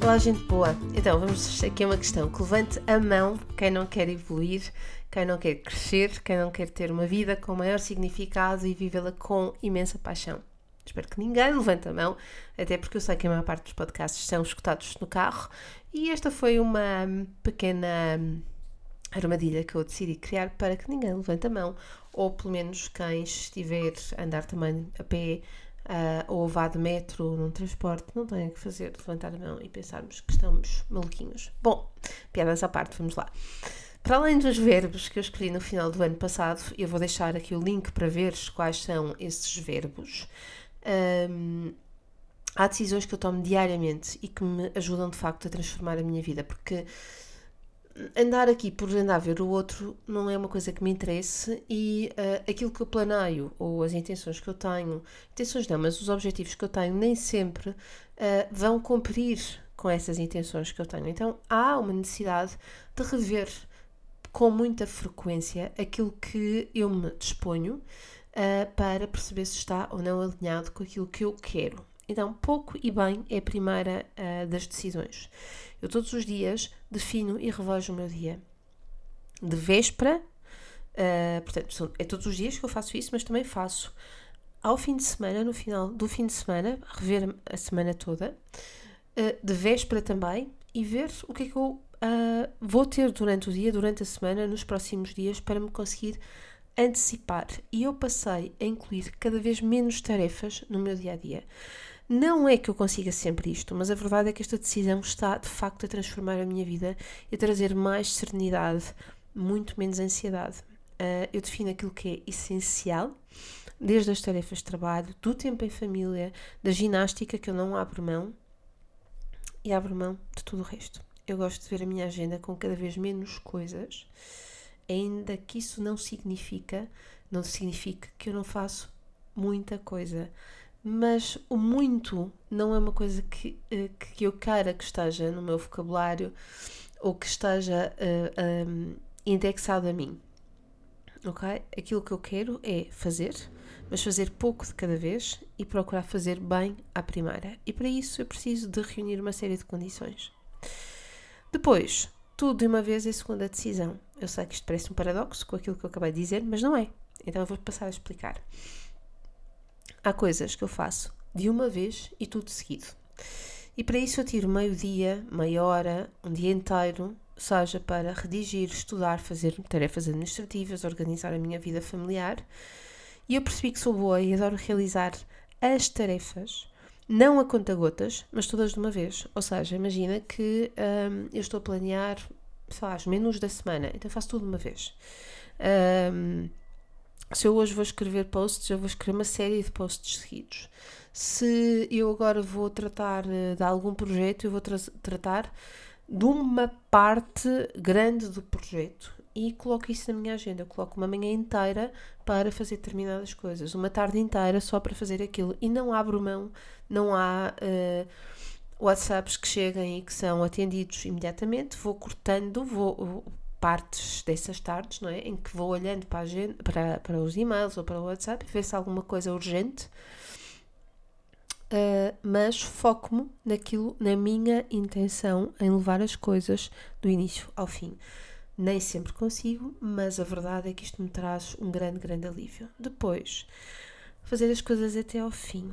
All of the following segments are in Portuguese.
Olá, gente boa. Então, vamos aqui a uma questão. Que levante a mão quem não quer evoluir, quem não quer crescer, quem não quer ter uma vida com maior significado e vivê-la com imensa paixão. Espero que ninguém levante a mão, até porque eu sei que a maior parte dos podcasts são escutados no carro e esta foi uma pequena armadilha que eu decidi criar para que ninguém levante a mão, ou pelo menos quem estiver a andar também a pé uh, ou vá de metro num transporte, não tenha que fazer levantar a mão e pensarmos que estamos maluquinhos. Bom, piadas à parte, vamos lá. Para além dos verbos que eu escolhi no final do ano passado, eu vou deixar aqui o link para ver quais são esses verbos. Um, há decisões que eu tomo diariamente e que me ajudam de facto a transformar a minha vida, porque andar aqui por andar a ver o outro não é uma coisa que me interesse e uh, aquilo que eu planeio ou as intenções que eu tenho, intenções não, mas os objetivos que eu tenho nem sempre uh, vão cumprir com essas intenções que eu tenho. Então há uma necessidade de rever com muita frequência aquilo que eu me disponho uh, para perceber se está ou não alinhado com aquilo que eu quero. Então, pouco e bem é a primeira das decisões. Eu todos os dias defino e revejo o meu dia. De véspera, uh, portanto, é todos os dias que eu faço isso, mas também faço ao fim de semana, no final do fim de semana, rever a semana toda, uh, de véspera também, e ver o que é que eu uh, vou ter durante o dia, durante a semana, nos próximos dias, para me conseguir antecipar. E eu passei a incluir cada vez menos tarefas no meu dia a dia. Não é que eu consiga sempre isto, mas a verdade é que esta decisão está de facto a transformar a minha vida e a trazer mais serenidade, muito menos ansiedade. Uh, eu defino aquilo que é essencial, desde as tarefas de trabalho, do tempo em família, da ginástica, que eu não abro mão, e abro mão de tudo o resto. Eu gosto de ver a minha agenda com cada vez menos coisas, ainda que isso não significa, não significa que eu não faço muita coisa mas o muito não é uma coisa que, eh, que eu queira que esteja no meu vocabulário ou que esteja uh, um, indexado a mim. Ok? Aquilo que eu quero é fazer, mas fazer pouco de cada vez e procurar fazer bem à primeira. E para isso eu preciso de reunir uma série de condições. Depois, tudo de uma vez é segunda decisão. Eu sei que isto parece um paradoxo com aquilo que eu acabei de dizer, mas não é. Então eu vou passar a explicar. Há coisas que eu faço de uma vez e tudo seguido. E para isso eu tiro meio dia, meia hora, um dia inteiro, seja para redigir, estudar, fazer tarefas administrativas, organizar a minha vida familiar. E eu percebi que sou boa e adoro realizar as tarefas, não a conta gotas, mas todas de uma vez. Ou seja, imagina que hum, eu estou a planear, sei lá, os menus da semana, então faço tudo de uma vez. Um, se eu hoje vou escrever posts, eu vou escrever uma série de posts seguidos. Se eu agora vou tratar eh, de algum projeto, eu vou tra tratar de uma parte grande do projeto e coloco isso na minha agenda. Eu coloco uma manhã inteira para fazer determinadas coisas, uma tarde inteira só para fazer aquilo e não abro mão, não há. Uh, WhatsApps que cheguem e que são atendidos imediatamente, vou cortando, vou partes dessas tardes, não é? Em que vou olhando para, agenda, para, para os e-mails ou para o WhatsApp e ver se alguma coisa urgente, uh, mas foco-me naquilo, na minha intenção em levar as coisas do início ao fim. Nem sempre consigo, mas a verdade é que isto me traz um grande, grande alívio. Depois, fazer as coisas até ao fim.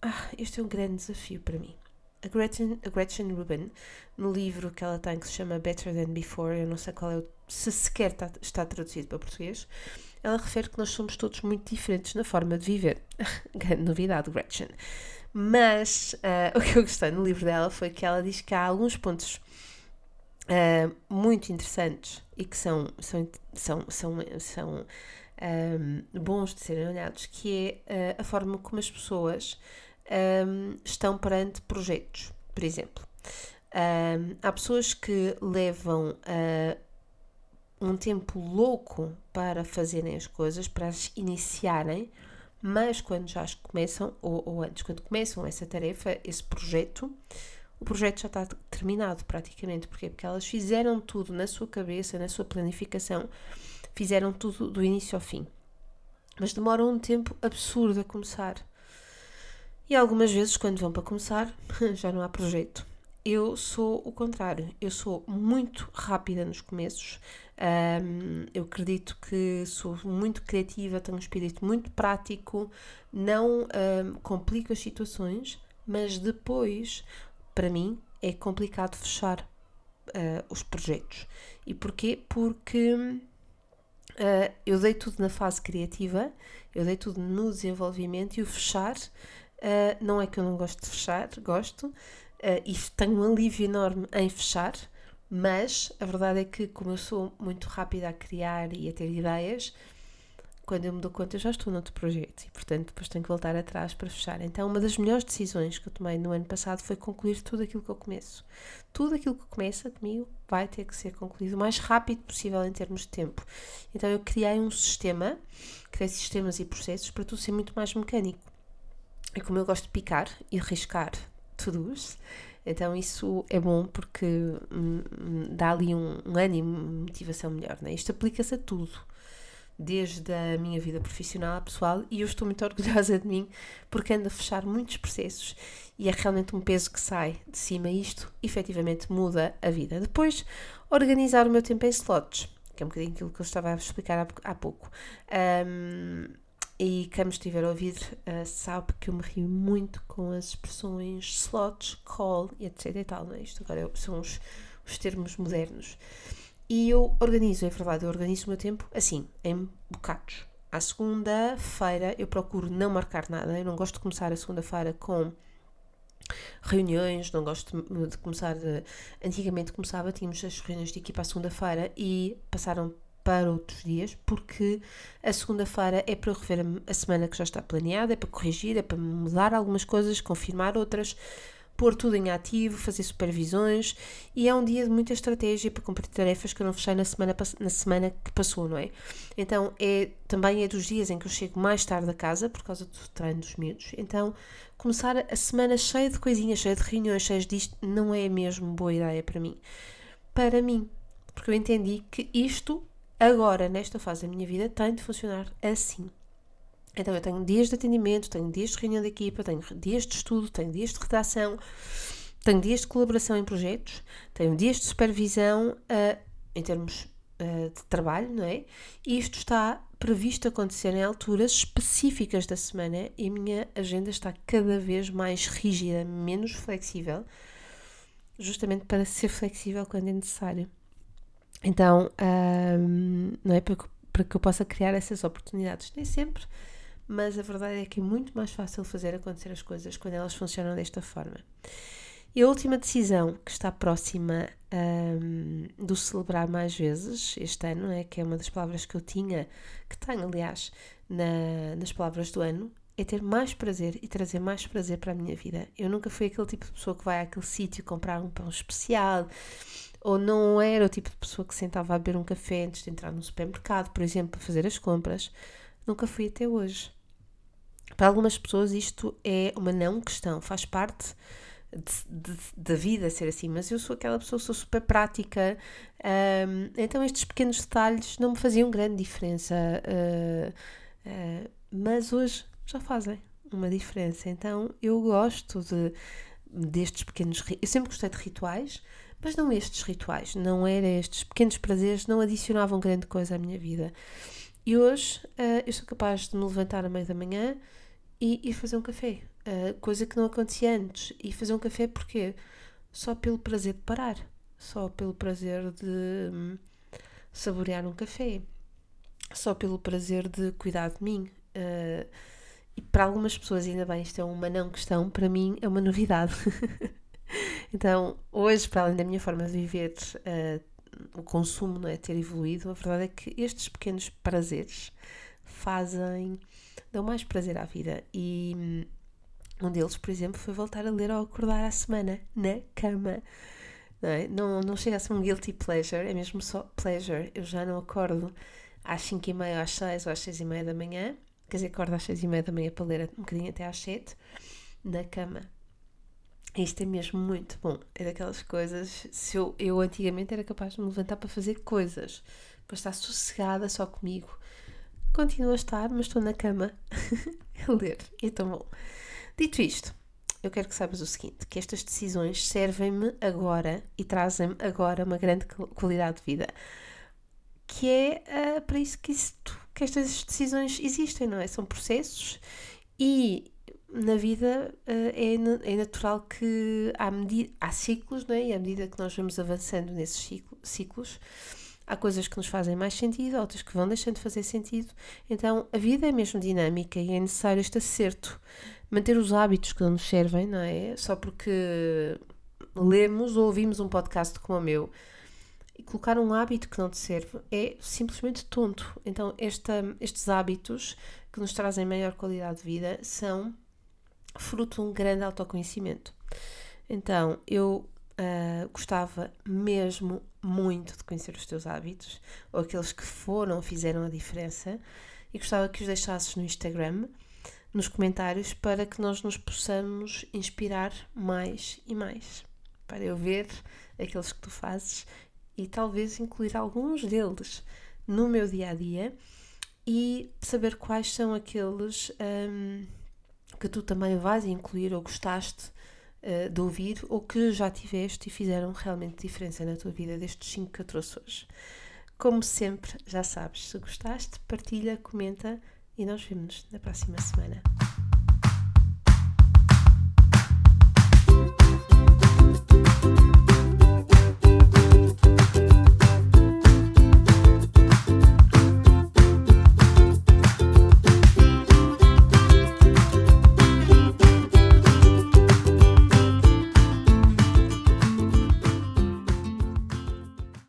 Ah, este é um grande desafio para mim a Gretchen, a Gretchen Rubin, no livro que ela tem que se chama Better Than Before, eu não sei qual é o, se sequer está, está traduzido para português, ela refere que nós somos todos muito diferentes na forma de viver. Grande novidade, Gretchen. Mas uh, o que eu gostei no livro dela foi que ela diz que há alguns pontos uh, muito interessantes e que são, são, são, são, são um, ah, bons de serem olhados, que é uh, a forma como as pessoas um, estão perante projetos, por exemplo. Um, há pessoas que levam uh, um tempo louco para fazerem as coisas, para as iniciarem, mas quando já as começam, ou, ou antes, quando começam essa tarefa, esse projeto, o projeto já está terminado praticamente. Porquê? Porque elas fizeram tudo na sua cabeça, na sua planificação, fizeram tudo do início ao fim. Mas demoram um tempo absurdo a começar. E algumas vezes, quando vão para começar, já não há projeto. Eu sou o contrário, eu sou muito rápida nos começos, um, eu acredito que sou muito criativa, tenho um espírito muito prático, não um, complico as situações, mas depois, para mim, é complicado fechar uh, os projetos. E porquê? Porque uh, eu dei tudo na fase criativa, eu dei tudo no desenvolvimento e o fechar, uh, não é que eu não gosto de fechar, gosto, uh, e tenho um alívio enorme em fechar, mas a verdade é que, como eu sou muito rápida a criar e a ter ideias, quando eu me dou conta eu já estou noutro projeto e, portanto, depois tenho que voltar atrás para fechar. Então, uma das melhores decisões que eu tomei no ano passado foi concluir tudo aquilo que eu começo. Tudo aquilo que começa comigo vai ter que ser concluído o mais rápido possível em termos de tempo. Então, eu criei um sistema, criei sistemas e processos para tudo ser muito mais mecânico. E como eu gosto de picar e riscar to-dos. Então isso é bom porque hum, hum, dá ali um, um ânimo, uma motivação melhor. Né? Isto aplica-se a tudo, desde a minha vida profissional à pessoal, e eu estou muito orgulhosa de mim porque ando a fechar muitos processos e é realmente um peso que sai de cima. E isto efetivamente muda a vida. Depois, organizar o meu tempo em slots, que é um bocadinho aquilo que eu estava a explicar há, há pouco. Um, e quem me estiver a ouvir uh, sabe que eu me rio muito com as expressões slots, call etc e tal, é? Isto agora são os, os termos modernos. E eu organizo, é verdade, eu organizo o meu tempo assim, em bocados. À segunda-feira eu procuro não marcar nada, eu não gosto de começar a segunda-feira com reuniões, não gosto de começar. De, antigamente começava, tínhamos as reuniões de equipa à segunda-feira e passaram para outros dias, porque a segunda-feira é para eu rever a semana que já está planeada, é para corrigir, é para mudar algumas coisas, confirmar outras, pôr tudo em ativo, fazer supervisões e é um dia de muita estratégia para cumprir tarefas que eu não fechei na semana, na semana que passou, não é? Então é, também é dos dias em que eu chego mais tarde a casa por causa do treino dos miúdos. Então começar a semana cheia de coisinhas, cheia de reuniões, cheia disto, não é mesmo boa ideia para mim. Para mim, porque eu entendi que isto agora, nesta fase da minha vida, tem de funcionar assim. Então, eu tenho dias de atendimento, tenho dias de reunião de equipa, tenho dias de estudo, tenho dias de redação, tenho dias de colaboração em projetos, tenho dias de supervisão uh, em termos uh, de trabalho, não é? E isto está previsto acontecer em alturas específicas da semana e a minha agenda está cada vez mais rígida, menos flexível, justamente para ser flexível quando é necessário. Então, um, não é para que, para que eu possa criar essas oportunidades, nem sempre, mas a verdade é que é muito mais fácil fazer acontecer as coisas quando elas funcionam desta forma. E a última decisão que está próxima um, do celebrar mais vezes este ano, é que é uma das palavras que eu tinha, que tenho aliás na, nas palavras do ano, é ter mais prazer e trazer mais prazer para a minha vida. Eu nunca fui aquele tipo de pessoa que vai àquele sítio comprar um pão especial ou não era o tipo de pessoa que sentava a beber um café antes de entrar no supermercado, por exemplo, para fazer as compras. Nunca fui até hoje. Para algumas pessoas isto é uma não questão, faz parte da vida ser assim, mas eu sou aquela pessoa, sou super prática, um, então estes pequenos detalhes não me faziam grande diferença, uh, uh, mas hoje já fazem uma diferença. Então eu gosto de, destes pequenos. Eu sempre gostei de rituais, mas não estes rituais, não eram estes pequenos prazeres, não adicionavam grande coisa à minha vida. E hoje uh, eu sou capaz de me levantar à meia da manhã e ir fazer um café, uh, coisa que não acontecia antes. E fazer um café porquê? Só pelo prazer de parar, só pelo prazer de hum, saborear um café, só pelo prazer de cuidar de mim. Uh, e para algumas pessoas, ainda bem, isto é uma não questão, para mim é uma novidade. Então, hoje, para além da minha forma de viver, uh, o consumo não é ter evoluído, a verdade é que estes pequenos prazeres fazem, dão mais prazer à vida. E hum, um deles, por exemplo, foi voltar a ler ao acordar à semana, na cama. Não, é? não, não chega a ser um guilty pleasure, é mesmo só pleasure. Eu já não acordo às 5 e meia, às 6 ou às 6 e meia da manhã. Quer dizer, acordo às 6 e meia da manhã para ler um bocadinho até às 7 na cama. Isto é mesmo muito bom. É daquelas coisas. Se eu, eu antigamente era capaz de me levantar para fazer coisas, para estar sossegada só comigo. Continuo a estar, mas estou na cama a ler. E é tão bom. Dito isto, eu quero que saibas o seguinte: que estas decisões servem-me agora e trazem-me agora uma grande qualidade de vida. Que é uh, para isso que, isto, que estas decisões existem, não é? São processos e na vida uh, é, é natural que há, há ciclos, não é? E à medida que nós vamos avançando nesses ciclo, ciclos, há coisas que nos fazem mais sentido, outras que vão deixando de fazer sentido. Então a vida é mesmo dinâmica e é necessário este acerto. Manter os hábitos que não nos servem, não é? Só porque lemos ou ouvimos um podcast como o meu e colocar um hábito que não te serve é simplesmente tonto. Então, esta, estes hábitos que nos trazem maior qualidade de vida são fruto de um grande autoconhecimento. Então, eu uh, gostava mesmo muito de conhecer os teus hábitos, ou aqueles que foram, fizeram a diferença, e gostava que os deixasses no Instagram, nos comentários, para que nós nos possamos inspirar mais e mais. Para eu ver aqueles que tu fazes e talvez incluir alguns deles no meu dia a dia e saber quais são aqueles. Um, que tu também vais incluir ou gostaste uh, de ouvir ou que já tiveste e fizeram realmente diferença na tua vida destes 5 que eu trouxe hoje. Como sempre, já sabes, se gostaste, partilha, comenta e nós vemos-nos na próxima semana.